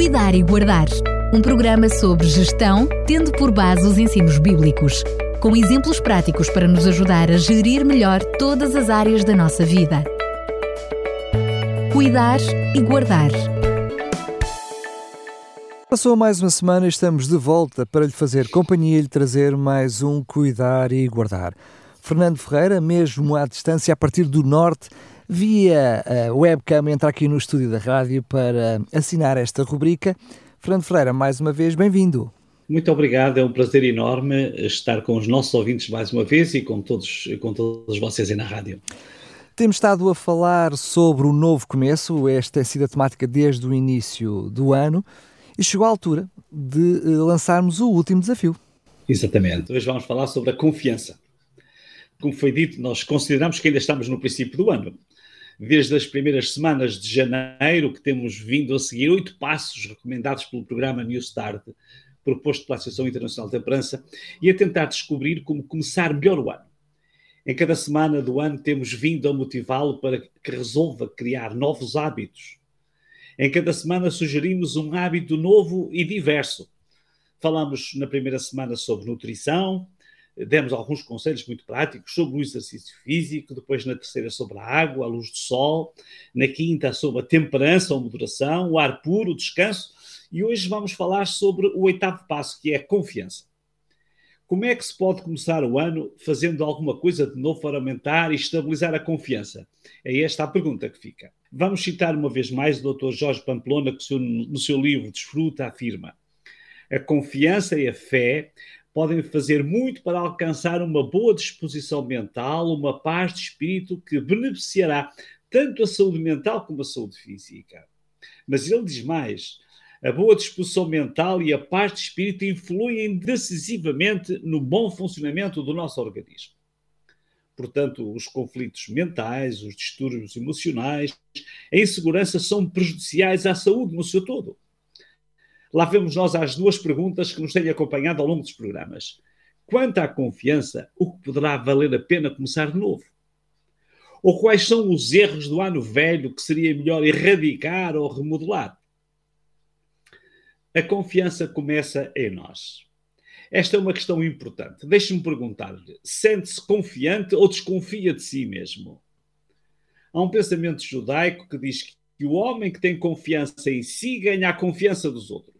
Cuidar e Guardar, um programa sobre gestão, tendo por base os ensinos bíblicos, com exemplos práticos para nos ajudar a gerir melhor todas as áreas da nossa vida. Cuidar e Guardar. Passou mais uma semana e estamos de volta para lhe fazer companhia e lhe trazer mais um Cuidar e Guardar. Fernando Ferreira, mesmo à distância, a partir do norte, via a webcam, entra aqui no estúdio da rádio para assinar esta rubrica. Fernando Ferreira, mais uma vez, bem-vindo. Muito obrigado, é um prazer enorme estar com os nossos ouvintes mais uma vez e com todos, com todos vocês aí na rádio. Temos estado a falar sobre o novo começo, esta tem sido a temática desde o início do ano, e chegou a altura de eh, lançarmos o último desafio. Exatamente. Hoje vamos falar sobre a confiança. Como foi dito, nós consideramos que ainda estamos no princípio do ano desde as primeiras semanas de janeiro, que temos vindo a seguir oito passos recomendados pelo programa New Start, proposto pela Associação Internacional de Temperança, e a tentar descobrir como começar melhor o ano. Em cada semana do ano temos vindo a motivá-lo para que resolva criar novos hábitos. Em cada semana sugerimos um hábito novo e diverso. Falamos na primeira semana sobre nutrição, demos alguns conselhos muito práticos sobre o exercício físico, depois na terceira sobre a água, a luz do sol, na quinta sobre a temperança ou moderação, o ar puro, o descanso, e hoje vamos falar sobre o oitavo passo, que é a confiança. Como é que se pode começar o ano fazendo alguma coisa de novo para aumentar e estabilizar a confiança? É esta a pergunta que fica. Vamos citar uma vez mais o Dr. Jorge Pamplona, que no seu livro Desfruta afirma: A confiança e a fé podem fazer muito para alcançar uma boa disposição mental, uma paz de espírito que beneficiará tanto a saúde mental como a saúde física. Mas ele diz mais: a boa disposição mental e a paz de espírito influem decisivamente no bom funcionamento do nosso organismo. Portanto, os conflitos mentais, os distúrbios emocionais, a insegurança são prejudiciais à saúde no seu todo. Lá vemos nós as duas perguntas que nos têm acompanhado ao longo dos programas. Quanto à confiança, o que poderá valer a pena começar de novo? Ou quais são os erros do ano velho que seria melhor erradicar ou remodelar? A confiança começa em nós. Esta é uma questão importante. Deixe-me perguntar-lhe: sente-se confiante ou desconfia de si mesmo? Há um pensamento judaico que diz que o homem que tem confiança em si ganha a confiança dos outros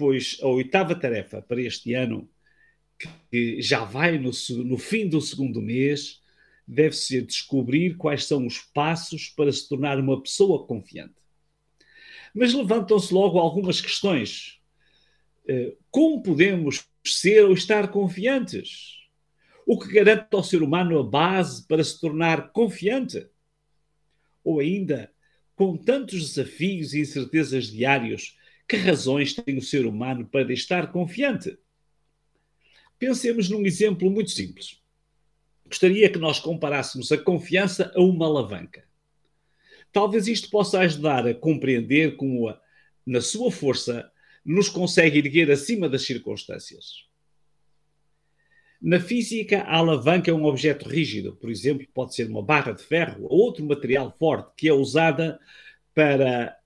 pois a oitava tarefa para este ano, que já vai no, no fim do segundo mês, deve ser descobrir quais são os passos para se tornar uma pessoa confiante. Mas levantam-se logo algumas questões. Eh, como podemos ser ou estar confiantes? O que garante ao ser humano a base para se tornar confiante? Ou ainda, com tantos desafios e incertezas diários, que razões tem o ser humano para estar confiante? Pensemos num exemplo muito simples. Gostaria que nós comparássemos a confiança a uma alavanca. Talvez isto possa ajudar a compreender como, a, na sua força, nos consegue erguer acima das circunstâncias. Na física, a alavanca é um objeto rígido, por exemplo, pode ser uma barra de ferro ou outro material forte que é usada para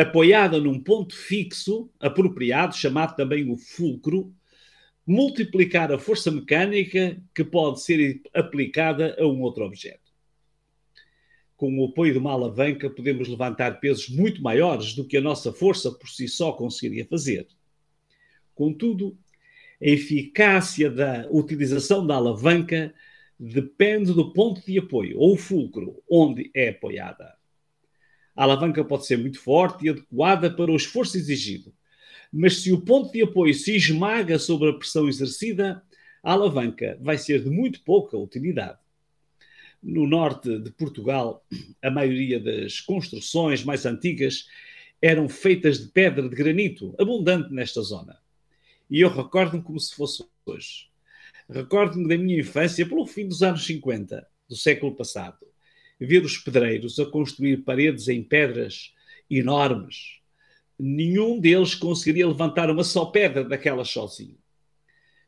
apoiada num ponto fixo apropriado, chamado também o fulcro, multiplicar a força mecânica que pode ser aplicada a um outro objeto. Com o apoio de uma alavanca, podemos levantar pesos muito maiores do que a nossa força por si só conseguiria fazer. Contudo, a eficácia da utilização da alavanca depende do ponto de apoio, ou fulcro, onde é apoiada. A alavanca pode ser muito forte e adequada para o esforço exigido, mas se o ponto de apoio se esmaga sobre a pressão exercida, a alavanca vai ser de muito pouca utilidade. No norte de Portugal, a maioria das construções mais antigas eram feitas de pedra de granito, abundante nesta zona. E eu recordo-me como se fosse hoje. Recordo-me da minha infância pelo fim dos anos 50 do século passado ver os pedreiros a construir paredes em pedras enormes. Nenhum deles conseguiria levantar uma só pedra daquelas sozinho.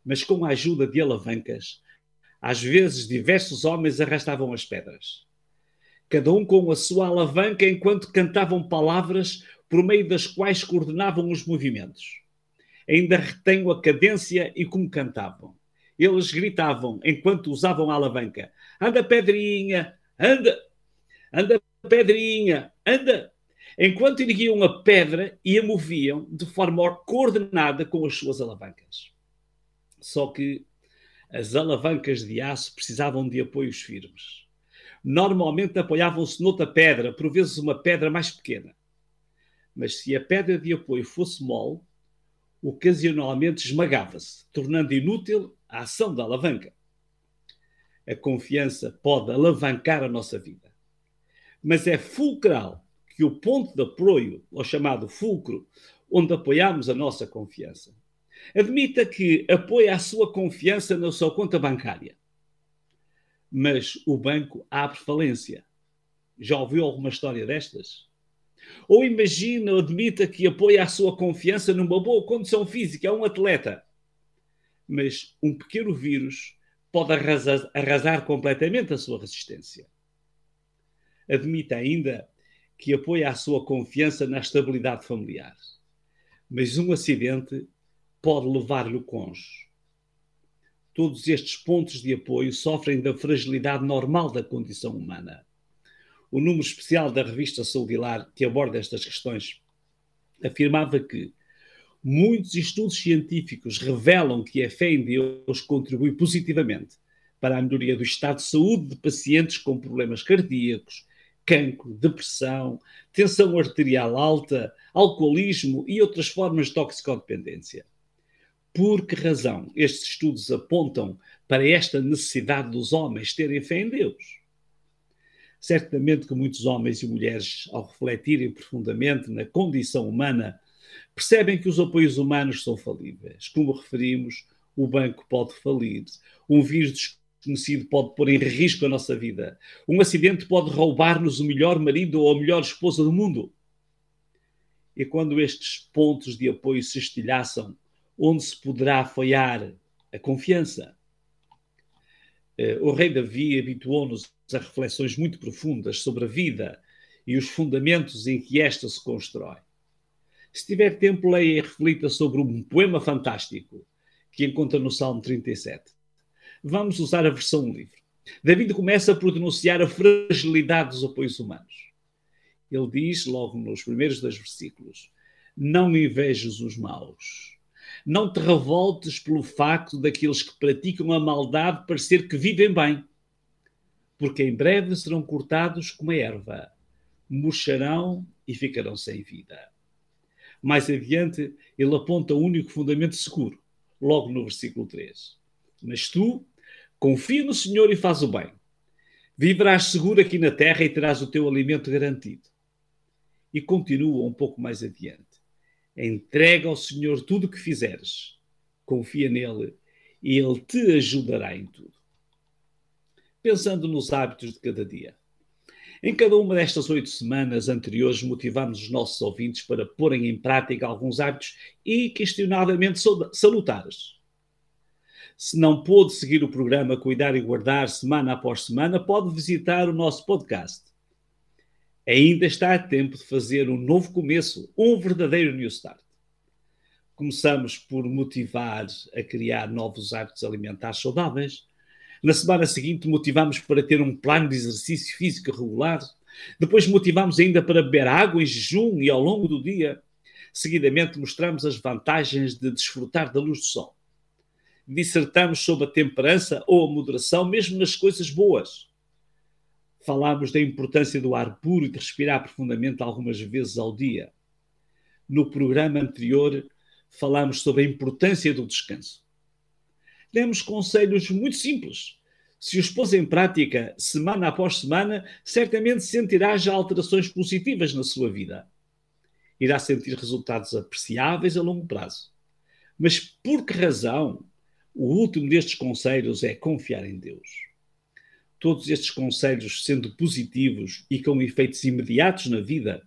Mas com a ajuda de alavancas, às vezes diversos homens arrastavam as pedras. Cada um com a sua alavanca enquanto cantavam palavras por meio das quais coordenavam os movimentos. Ainda retenho a cadência e como cantavam. Eles gritavam enquanto usavam a alavanca: Anda, pedrinha, anda, anda, pedrinha, anda. Enquanto erguiam a pedra e a moviam de forma coordenada com as suas alavancas. Só que as alavancas de aço precisavam de apoios firmes. Normalmente apoiavam-se noutra pedra, por vezes uma pedra mais pequena mas se a pedra de apoio fosse mole, ocasionalmente esmagava-se, tornando inútil a ação da alavanca. A confiança pode alavancar a nossa vida, mas é fulcral que o ponto de apoio, ou chamado fulcro, onde apoiamos a nossa confiança, admita que apoia a sua confiança na sua conta bancária. Mas o banco abre falência. Já ouviu alguma história destas? Ou imagina ou admita que apoia a sua confiança numa boa condição física, é um atleta. Mas um pequeno vírus pode arrasar, arrasar completamente a sua resistência. Admita ainda que apoia a sua confiança na estabilidade familiar. Mas um acidente pode levar-lhe o cônjuge. Todos estes pontos de apoio sofrem da fragilidade normal da condição humana o número especial da revista Saudilar, que aborda estas questões, afirmava que muitos estudos científicos revelam que a fé em Deus contribui positivamente para a melhoria do estado de saúde de pacientes com problemas cardíacos, cancro, depressão, tensão arterial alta, alcoolismo e outras formas de toxicodependência. Por que razão estes estudos apontam para esta necessidade dos homens terem fé em Deus? Certamente que muitos homens e mulheres, ao refletirem profundamente na condição humana, percebem que os apoios humanos são falíveis. Como referimos, o banco pode falir, um vírus desconhecido pode pôr em risco a nossa vida, um acidente pode roubar-nos o melhor marido ou a melhor esposa do mundo. E quando estes pontos de apoio se estilhaçam, onde se poderá apoiar a confiança? Eh, o rei Davi habituou-nos a reflexões muito profundas sobre a vida e os fundamentos em que esta se constrói. Se tiver tempo, leia e reflita sobre um poema fantástico que encontra no Salmo 37. Vamos usar a versão livre. David começa por denunciar a fragilidade dos apoios humanos. Ele diz, logo nos primeiros dois versículos: Não invejes os maus. Não te revoltes pelo facto daqueles que praticam a maldade parecer que vivem bem porque em breve serão cortados como a erva, murcharão e ficarão sem vida. Mais adiante, ele aponta o único fundamento seguro, logo no versículo 3. Mas tu, confia no Senhor e faz o bem. Viverás seguro aqui na terra e terás o teu alimento garantido. E continua um pouco mais adiante. Entrega ao Senhor tudo o que fizeres. Confia nele e ele te ajudará em tudo pensando nos hábitos de cada dia. Em cada uma destas oito semanas anteriores, motivamos os nossos ouvintes para porem em prática alguns hábitos inquestionavelmente salutares. Se não pôde seguir o programa Cuidar e Guardar semana após semana, pode visitar o nosso podcast. Ainda está a tempo de fazer um novo começo, um verdadeiro New Start. Começamos por motivar a criar novos hábitos alimentares saudáveis na semana seguinte, motivamos para ter um plano de exercício físico regular. Depois, motivamos ainda para beber água em jejum e ao longo do dia. Seguidamente, mostramos as vantagens de desfrutar da luz do sol. Dissertamos sobre a temperança ou a moderação, mesmo nas coisas boas. Falámos da importância do ar puro e de respirar profundamente algumas vezes ao dia. No programa anterior, falámos sobre a importância do descanso demos conselhos muito simples. Se os pôs em prática semana após semana, certamente sentirá já alterações positivas na sua vida. Irá sentir resultados apreciáveis a longo prazo. Mas por que razão? O último destes conselhos é confiar em Deus. Todos estes conselhos, sendo positivos e com efeitos imediatos na vida,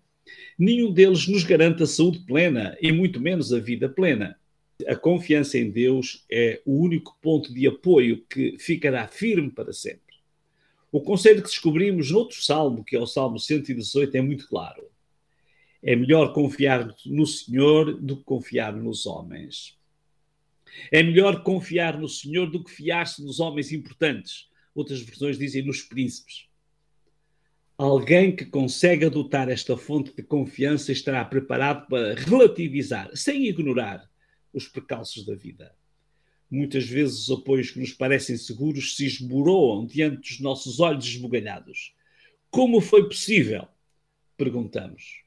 nenhum deles nos garante a saúde plena e muito menos a vida plena. A confiança em Deus é o único ponto de apoio que ficará firme para sempre. O conselho que descobrimos noutro salmo, que é o Salmo 118, é muito claro. É melhor confiar no Senhor do que confiar nos homens. É melhor confiar no Senhor do que fiar-se nos homens importantes. Outras versões dizem nos príncipes. Alguém que consegue adotar esta fonte de confiança estará preparado para relativizar, sem ignorar, os precalços da vida. Muitas vezes os apoios que nos parecem seguros se esboroam diante dos nossos olhos esbugalhados. Como foi possível? Perguntamos.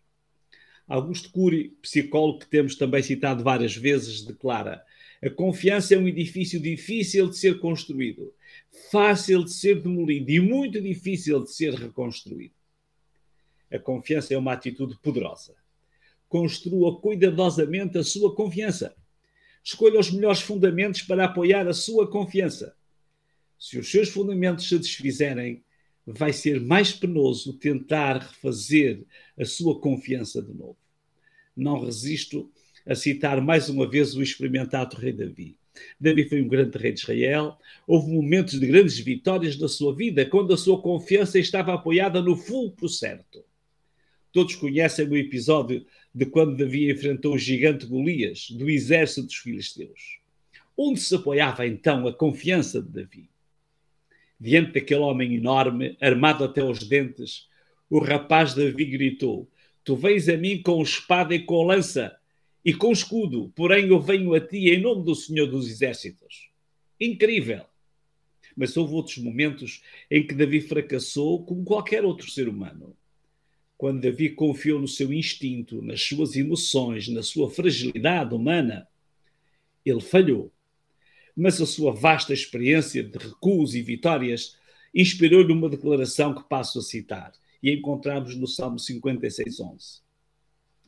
Augusto Cury, psicólogo que temos também citado várias vezes, declara: a confiança é um edifício difícil de ser construído, fácil de ser demolido e muito difícil de ser reconstruído. A confiança é uma atitude poderosa. Construa cuidadosamente a sua confiança. Escolha os melhores fundamentos para apoiar a sua confiança. Se os seus fundamentos se desfizerem, vai ser mais penoso tentar refazer a sua confiança de novo. Não resisto a citar mais uma vez o experimentado rei Davi. Davi foi um grande rei de Israel. Houve momentos de grandes vitórias na sua vida, quando a sua confiança estava apoiada no fulcro certo. Todos conhecem o episódio de quando Davi enfrentou o gigante Golias, do exército dos filisteus. Onde se apoiava então a confiança de Davi? Diante daquele homem enorme, armado até os dentes, o rapaz Davi gritou: Tu vens a mim com espada e com lança e com escudo, porém eu venho a ti em nome do Senhor dos Exércitos. Incrível! Mas houve outros momentos em que Davi fracassou como qualquer outro ser humano. Quando Davi confiou no seu instinto, nas suas emoções, na sua fragilidade humana, ele falhou. Mas a sua vasta experiência de recuos e vitórias inspirou-lhe uma declaração que passo a citar e encontramos no Salmo 56:11.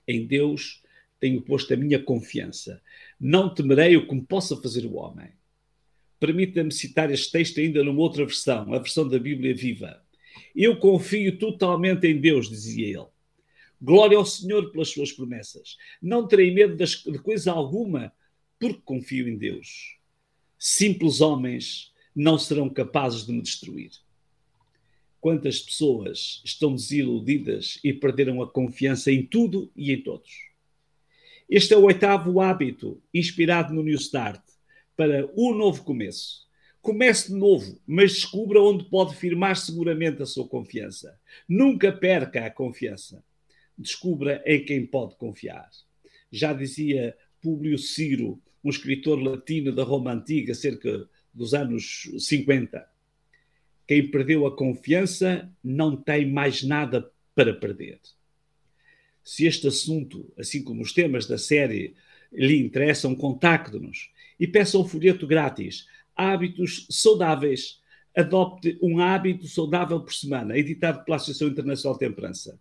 Em Deus tenho posto a minha confiança. Não temerei o que me possa fazer o homem. Permita-me citar este texto ainda numa outra versão, a versão da Bíblia Viva. Eu confio totalmente em Deus, dizia ele. Glória ao Senhor pelas suas promessas. Não terei medo de coisa alguma, porque confio em Deus. Simples homens não serão capazes de me destruir. Quantas pessoas estão desiludidas e perderam a confiança em tudo e em todos? Este é o oitavo hábito inspirado no New Start para o novo começo. Comece de novo, mas descubra onde pode firmar seguramente a sua confiança. Nunca perca a confiança. Descubra em quem pode confiar. Já dizia Públio Ciro, um escritor latino da Roma Antiga, cerca dos anos 50. Quem perdeu a confiança não tem mais nada para perder se este assunto, assim como os temas da série, lhe interessam, contacte-nos e peça um folheto grátis. Hábitos saudáveis. Adopte um hábito saudável por semana, editado pela Associação Internacional de Temperança.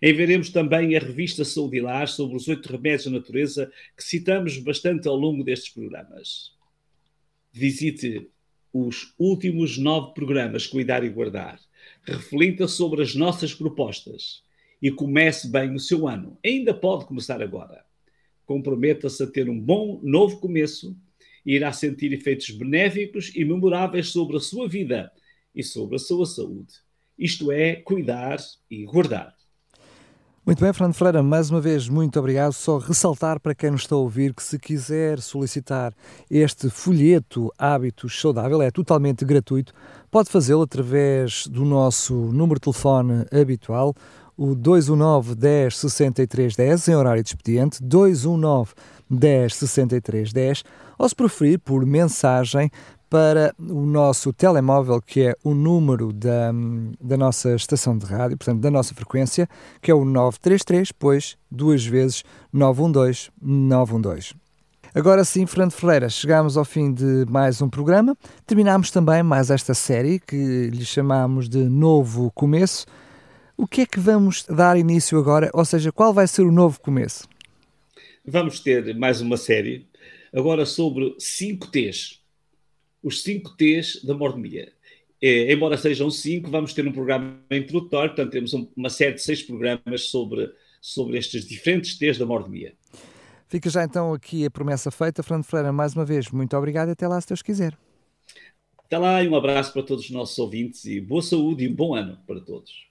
Enviaremos também a revista Saudilar sobre os oito remédios da natureza que citamos bastante ao longo destes programas. Visite os últimos nove programas Cuidar e Guardar. Reflita sobre as nossas propostas e comece bem o seu ano. Ainda pode começar agora. Comprometa-se a ter um bom novo começo e irá sentir efeitos benéficos e memoráveis sobre a sua vida e sobre a sua saúde. Isto é, cuidar e guardar. Muito bem, Fernando Freira, mais uma vez, muito obrigado. Só ressaltar para quem nos está a ouvir que se quiser solicitar este folheto Hábitos Saudável, é totalmente gratuito, pode fazê-lo através do nosso número de telefone habitual, o 219 10 63 10 em horário de expediente, 219 10 63 10, ou se preferir por mensagem para o nosso telemóvel, que é o número da, da nossa estação de rádio, portanto, da nossa frequência, que é o 933, pois duas vezes 912 912. Agora sim, Fernando Ferreira, chegamos ao fim de mais um programa. Terminamos também mais esta série que lhe chamamos de Novo Começo. O que é que vamos dar início agora? Ou seja, qual vai ser o novo começo? Vamos ter mais uma série, agora sobre 5 T's. Os 5 T's da mordomia. É, embora sejam 5, vamos ter um programa introdutório, portanto, temos uma série de 6 programas sobre, sobre estes diferentes T's da mordomia. Fica já então aqui a promessa feita. Fernando Freire, mais uma vez, muito obrigado e até lá, se Deus quiser. Até lá e um abraço para todos os nossos ouvintes e boa saúde e um bom ano para todos.